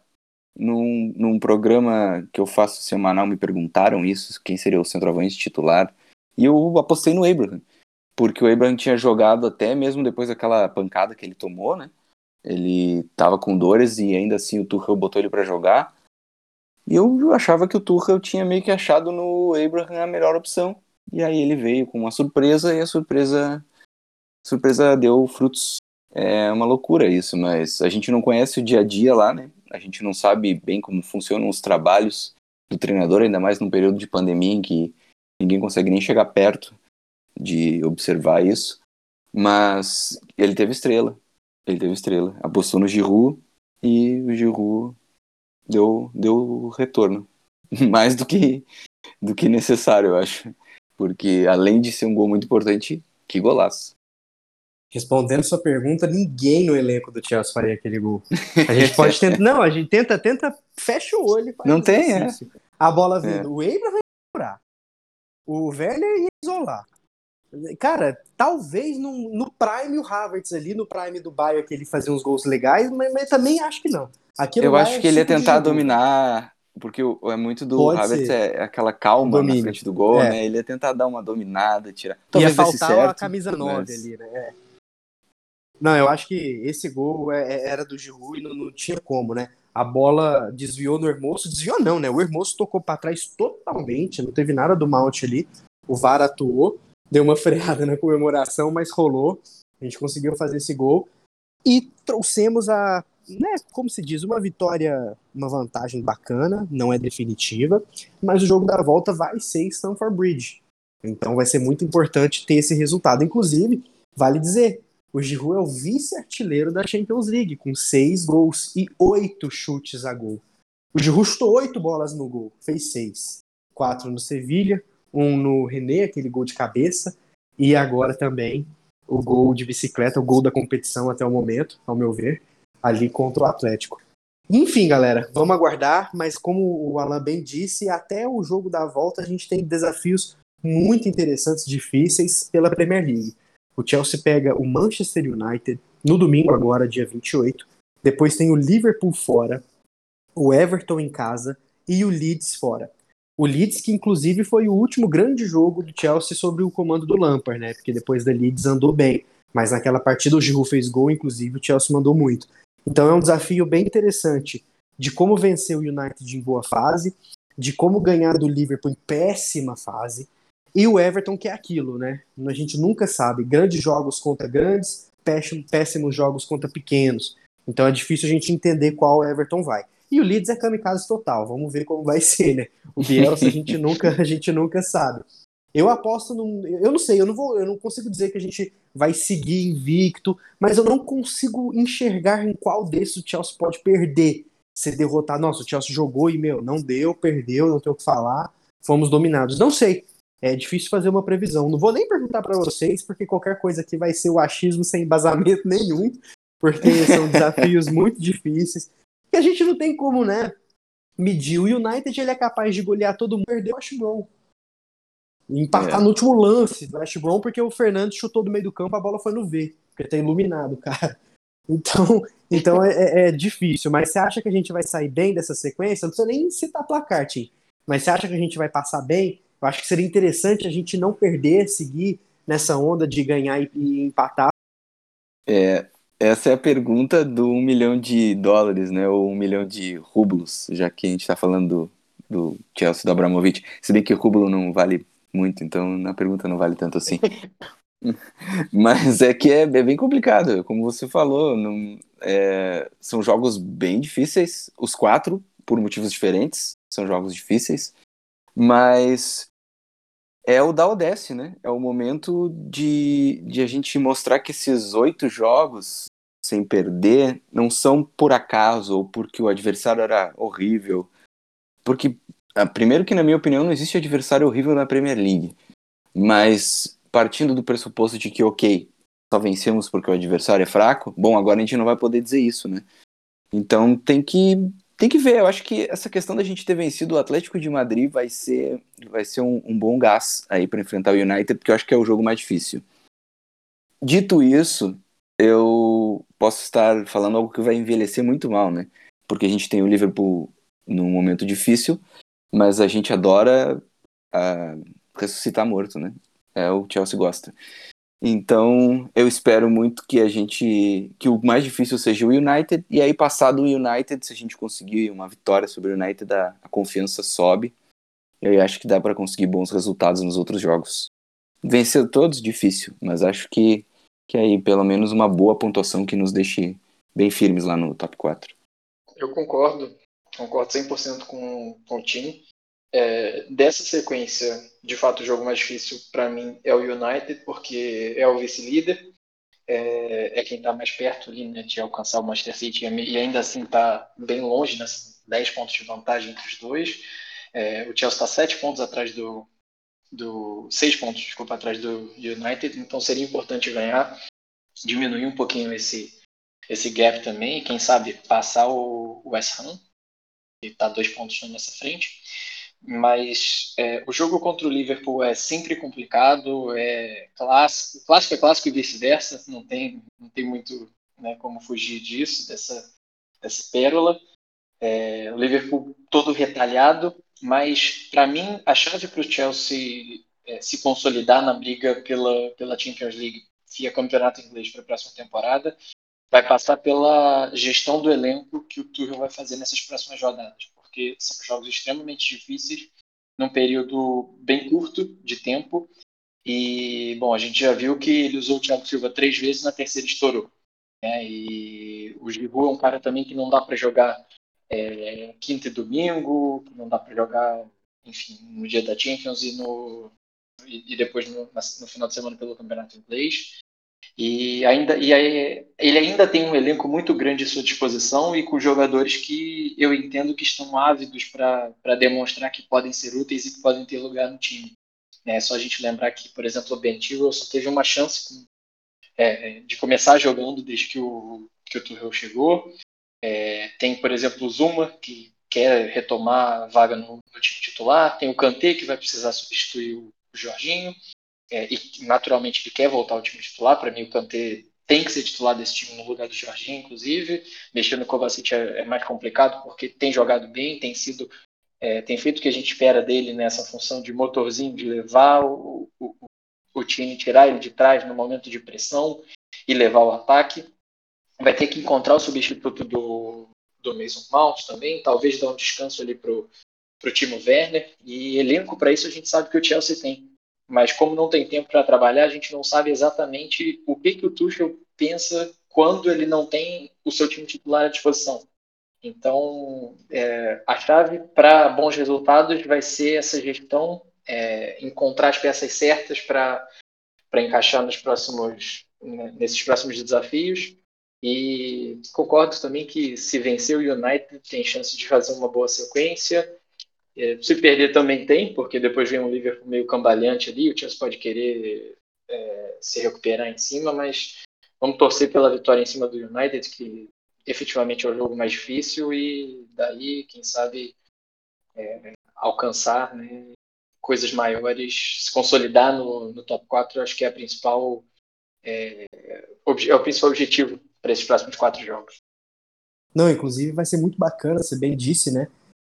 Speaker 2: Num, num programa que eu faço semanal me perguntaram isso, quem seria o centroavante titular. E eu apostei no Abraham porque o Abraham tinha jogado até mesmo depois daquela pancada que ele tomou, né? Ele tava com dores e ainda assim o Tuchel botou ele para jogar. E eu achava que o Tuchel tinha meio que achado no Abraham a melhor opção. E aí ele veio com uma surpresa e a surpresa surpresa deu frutos. É uma loucura isso, mas a gente não conhece o dia a dia lá, né? A gente não sabe bem como funcionam os trabalhos do treinador, ainda mais num período de pandemia em que ninguém consegue nem chegar perto de observar isso, mas ele teve estrela. Ele teve estrela. Apostou no Giroud e o Giroud deu, deu retorno. Mais do que, do que necessário, eu acho. Porque além de ser um gol muito importante, que golaço.
Speaker 1: Respondendo sua pergunta, ninguém no elenco do Chelsea faria aquele gol. A gente pode tentar. Não, a gente tenta, tenta, fecha o olho.
Speaker 2: Não tem, é.
Speaker 1: A bola vindo. É. O Abraham ia curar. O Werner ia isolar. Cara, talvez no, no Prime o Havertz ali, no Prime do Bayern, que ele fazia uns gols legais, mas, mas também acho que não.
Speaker 2: Aqui Eu acho que ele ia tentar dominar, porque é muito do Pode Havertz é aquela calma Domínio. na frente do gol, é. né? Ele ia tentar dar uma dominada, tirar.
Speaker 1: Talvez ia faltar certo, a camisa 9 mas... ali, né? É. Não, eu acho que esse gol é, é, era do Giroud e não, não tinha como, né? A bola desviou no Hermoso, desviou não, né? O Hermoso tocou para trás totalmente, não teve nada do Mount ali. O VAR atuou deu uma freada na comemoração, mas rolou. A gente conseguiu fazer esse gol e trouxemos a, né, como se diz, uma vitória, uma vantagem bacana, não é definitiva, mas o jogo da volta vai ser Stamford Bridge. Então vai ser muito importante ter esse resultado. Inclusive, vale dizer, o Giroud é o vice-artilheiro da Champions League, com seis gols e oito chutes a gol. O Giroud chutou oito bolas no gol, fez seis. Quatro no Sevilha, um no René, aquele gol de cabeça, e agora também o gol de bicicleta, o gol da competição até o momento, ao meu ver, ali contra o Atlético. Enfim, galera, vamos aguardar, mas como o Alan bem disse, até o jogo da volta a gente tem desafios muito interessantes, difíceis pela Premier League. O Chelsea pega o Manchester United no domingo agora, dia 28. Depois tem o Liverpool fora, o Everton em casa e o Leeds fora. O Leeds, que inclusive foi o último grande jogo do Chelsea sobre o comando do Lampard, né? Porque depois da Leeds andou bem. Mas naquela partida o Giroud fez gol, inclusive o Chelsea mandou muito. Então é um desafio bem interessante de como vencer o United em boa fase, de como ganhar do Liverpool em péssima fase, e o Everton que é aquilo, né? A gente nunca sabe. Grandes jogos contra grandes, péssimos jogos contra pequenos. Então é difícil a gente entender qual Everton vai. E o Leeds é kamikaze total. Vamos ver como vai ser, né? O Bielsa a gente nunca, a gente nunca sabe. Eu aposto num. Eu não sei, eu não vou, eu não consigo dizer que a gente vai seguir invicto, mas eu não consigo enxergar em qual desses o Chelsea pode perder. Ser derrotado. Nossa, o Chelsea jogou e, meu, não deu, perdeu, não tem o que falar. Fomos dominados. Não sei. É difícil fazer uma previsão. Não vou nem perguntar para vocês, porque qualquer coisa aqui vai ser o achismo sem embasamento nenhum, porque são desafios muito difíceis a gente não tem como, né, medir. O United ele é capaz de golear todo mundo, perder o West Brom. Empatar é. no último lance do West Brom, porque o Fernandes chutou do meio do campo, a bola foi no V, porque tá iluminado, cara. Então, então é, é, é, difícil. Mas você acha que a gente vai sair bem dessa sequência? Não precisa nem citar placar, Tim. Mas você acha que a gente vai passar bem? Eu acho que seria interessante a gente não perder, seguir nessa onda de ganhar e, e empatar.
Speaker 2: É, essa é a pergunta do um milhão de dólares, né? Ou um milhão de rublos, já que a gente está falando do, do Chelsea do Abramovich. Se bem que o rublo não vale muito, então na pergunta não vale tanto assim. Mas é que é, é, bem complicado, como você falou. Não, é, são jogos bem difíceis, os quatro, por motivos diferentes, são jogos difíceis. Mas é o da Odesse, né? É o momento de, de a gente mostrar que esses oito jogos, sem perder, não são por acaso ou porque o adversário era horrível. Porque, ah, primeiro, que na minha opinião, não existe adversário horrível na Premier League. Mas partindo do pressuposto de que, ok, só vencemos porque o adversário é fraco, bom, agora a gente não vai poder dizer isso, né? Então tem que tem que ver. Eu acho que essa questão da gente ter vencido o Atlético de Madrid vai ser vai ser um, um bom gás aí para enfrentar o United, porque eu acho que é o jogo mais difícil. Dito isso, eu posso estar falando algo que vai envelhecer muito mal, né? Porque a gente tem o Liverpool num momento difícil, mas a gente adora uh, ressuscitar morto, né? É, o Chelsea gosta. Então, eu espero muito que a gente que o mais difícil seja o United e aí passado o United, se a gente conseguir uma vitória sobre o United, a, a confiança sobe. E aí acho que dá para conseguir bons resultados nos outros jogos. Vencer todos difícil, mas acho que que aí pelo menos uma boa pontuação que nos deixe bem firmes lá no top 4.
Speaker 3: Eu concordo, concordo 100% com, com o time. É, dessa sequência, de fato, o jogo mais difícil para mim é o United, porque é o vice-líder, é, é, quem está mais perto ali né, de alcançar o Manchester City e ainda assim está bem longe, né, 10 pontos de vantagem entre os dois. É, o Chelsea está 7 pontos atrás do, do. 6 pontos, desculpa, atrás do United, então seria importante ganhar, diminuir um pouquinho esse, esse gap também, quem sabe passar o West Ham, que está dois pontos na nossa frente mas é, o jogo contra o Liverpool é sempre complicado, é clássico, clássico é clássico e vice-versa, não tem, não tem muito né, como fugir disso, dessa, dessa pérola. É, o Liverpool todo retalhado, mas para mim a chave para o Chelsea é, se consolidar na briga pela, pela Champions League via campeonato inglês para a próxima temporada vai passar pela gestão do elenco que o Tuchel vai fazer nessas próximas rodadas porque são jogos extremamente difíceis num período bem curto de tempo. E, bom, a gente já viu que ele usou o Thiago Silva três vezes, na terceira estourou. Né? E o Giroud é um cara também que não dá para jogar é, quinta e domingo, que não dá para jogar, enfim, no dia da Champions e, no, e, e depois no, no, final de semana pelo Campeonato Inglês. E, ainda, e aí, ele ainda tem um elenco muito grande à sua disposição e com jogadores que eu entendo que estão ávidos para demonstrar que podem ser úteis e que podem ter lugar no time. É só a gente lembrar que, por exemplo, o Ben só teve uma chance com, é, de começar jogando desde que o, que o Tuchel chegou. É, tem, por exemplo, o Zuma, que quer retomar a vaga no, no time titular. Tem o Kanté, que vai precisar substituir o, o Jorginho é, e naturalmente ele quer voltar ao time titular. Para mim, o Kanté tem que ser titular desse time no lugar do Jorginho, inclusive. Mexer no Kovacic é, é, mais complicado porque tem jogado bem, tem sido, é, tem feito o que a gente espera dele nessa função de motorzinho, de levar o, o, o time, tirar ele de trás no momento de pressão e levar o ataque. Vai ter que encontrar o substituto do, do Mason Mount também, talvez dar um descanso ali pro pro Timo Werner e elenco para isso a gente sabe que o Chelsea tem mas como não tem tempo para trabalhar, a gente não sabe exatamente o que, que o Tuchel pensa quando ele não tem o seu time titular à disposição. Então, é, a chave para bons resultados vai ser essa gestão, é, encontrar as peças certas para encaixar nos próximos, né, nesses próximos desafios. E concordo também que se vencer o United tem chance de fazer uma boa sequência é, se perder também tem, porque depois vem um Liverpool meio cambaleante ali, o Chelsea pode querer é, se recuperar em cima, mas vamos torcer pela vitória em cima do United, que efetivamente é o jogo mais difícil, e daí, quem sabe, é, alcançar né, coisas maiores, se consolidar no, no top 4, acho que é, a principal, é, é o principal objetivo para esses próximos quatro jogos.
Speaker 1: Não, inclusive vai ser muito bacana, você bem disse, né?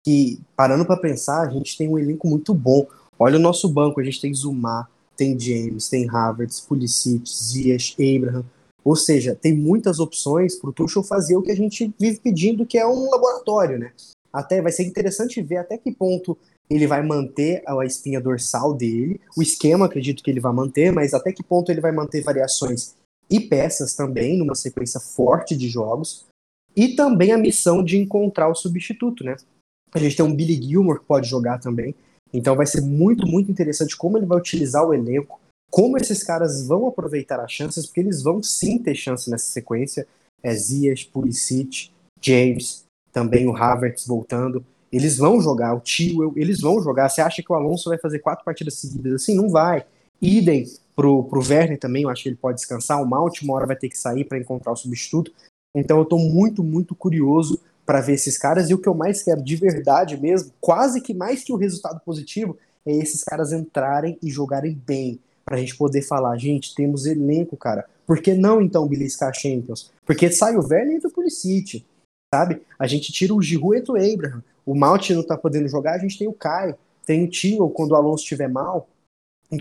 Speaker 1: Que, parando para pensar, a gente tem um elenco muito bom. Olha o nosso banco, a gente tem Zumar, tem James, tem Havertz, Pulisic, Ziyech, Abraham. Ou seja, tem muitas opções para o Tuchel fazer o que a gente vive pedindo, que é um laboratório, né? Até vai ser interessante ver até que ponto ele vai manter a espinha dorsal dele. O esquema, acredito que ele vai manter, mas até que ponto ele vai manter variações e peças também, numa sequência forte de jogos. E também a missão de encontrar o substituto, né? A gente tem um Billy Gilmore que pode jogar também. Então vai ser muito, muito interessante como ele vai utilizar o elenco, como esses caras vão aproveitar as chances, porque eles vão sim ter chance nessa sequência. É Zias, Pulisic, James, também o Havertz voltando. Eles vão jogar, o Tio, eles vão jogar. Você acha que o Alonso vai fazer quatro partidas seguidas assim? Não vai. Idem pro, pro Werner também, eu acho que ele pode descansar. O Malt uma hora vai ter que sair para encontrar o substituto. Então eu tô muito, muito curioso para ver esses caras. E o que eu mais quero de verdade mesmo, quase que mais que o resultado positivo, é esses caras entrarem e jogarem bem. Pra gente poder falar, gente, temos elenco, cara. Por que não então beliscar Champions? Porque sai o Werner e entra o Pulisic, sabe? A gente tira o Giroud e entra o Abraham o Malt não tá podendo jogar, a gente tem o Caio, tem o Tio quando o Alonso estiver mal,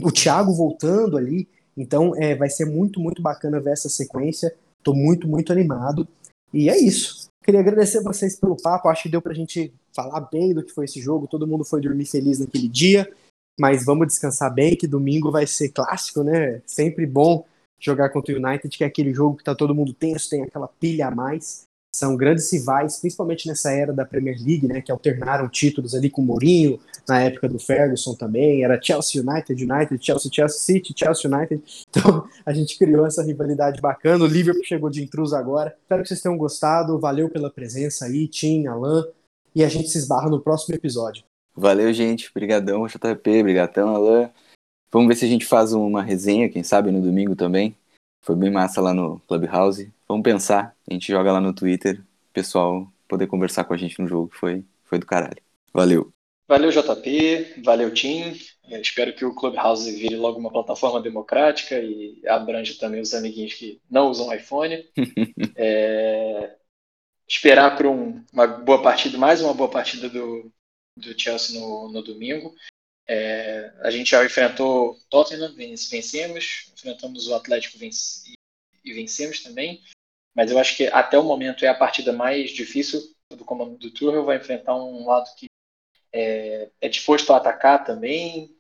Speaker 1: o Thiago voltando ali. Então é, vai ser muito, muito bacana ver essa sequência. Tô muito, muito animado. E é isso. Queria agradecer vocês pelo papo. Acho que deu pra gente falar bem do que foi esse jogo. Todo mundo foi dormir feliz naquele dia. Mas vamos descansar bem, que domingo vai ser clássico, né? Sempre bom jogar contra o United, que é aquele jogo que tá todo mundo tenso, tem aquela pilha a mais são grandes rivais, principalmente nessa era da Premier League, né, que alternaram títulos ali com o Mourinho, na época do Ferguson também, era Chelsea United, United, Chelsea, Chelsea City, Chelsea United. Então a gente criou essa rivalidade bacana. O Liverpool chegou de intruso agora. Espero que vocês tenham gostado. Valeu pela presença aí, Tim, Alan. E a gente se esbarra no próximo episódio.
Speaker 2: Valeu, gente. Obrigadão, JP. Obrigadão, Alan. Vamos ver se a gente faz uma resenha, quem sabe, no domingo também. Foi bem massa lá no Clubhouse. Vamos pensar. A gente joga lá no Twitter. O pessoal poder conversar com a gente no jogo. Foi, foi do caralho. Valeu.
Speaker 3: Valeu, JP. Valeu, Tim. Eu espero que o Clubhouse vire logo uma plataforma democrática e abranja também os amiguinhos que não usam iPhone. é... Esperar por um, uma boa partida, mais uma boa partida do, do Chelsea no, no domingo. É, a gente já enfrentou Tottenham, vencemos, enfrentamos o Atlético venci, e vencemos também, mas eu acho que até o momento é a partida mais difícil do comando do Tuchel, vai enfrentar um lado que é, é disposto a atacar também,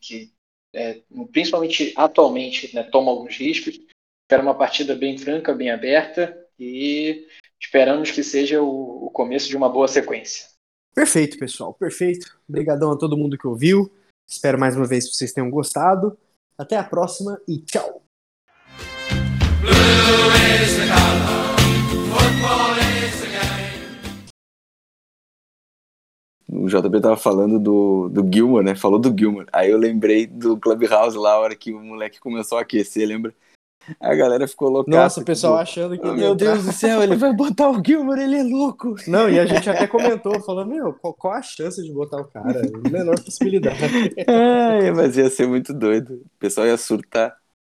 Speaker 3: que é, principalmente atualmente né, toma alguns riscos. Espero uma partida bem franca, bem aberta e esperamos que seja o, o começo de uma boa sequência.
Speaker 1: Perfeito, pessoal, perfeito. Obrigadão a todo mundo que ouviu. Espero mais uma vez que vocês tenham gostado. Até a próxima e tchau.
Speaker 2: O JB tava falando do, do Gilmore, né? Falou do Gilmore. Aí eu lembrei do Clubhouse lá, a hora que o moleque começou a aquecer, lembra? A galera ficou louca.
Speaker 1: Nossa, o pessoal tipo, achando que.
Speaker 2: Oh, meu Deus do céu, ele vai botar o Gilmore, ele é louco.
Speaker 1: Não, e a gente até comentou, falou, meu, qual, qual a chance de botar o cara? Menor possibilidade.
Speaker 2: É, mas ia ser muito doido. O pessoal ia surtar.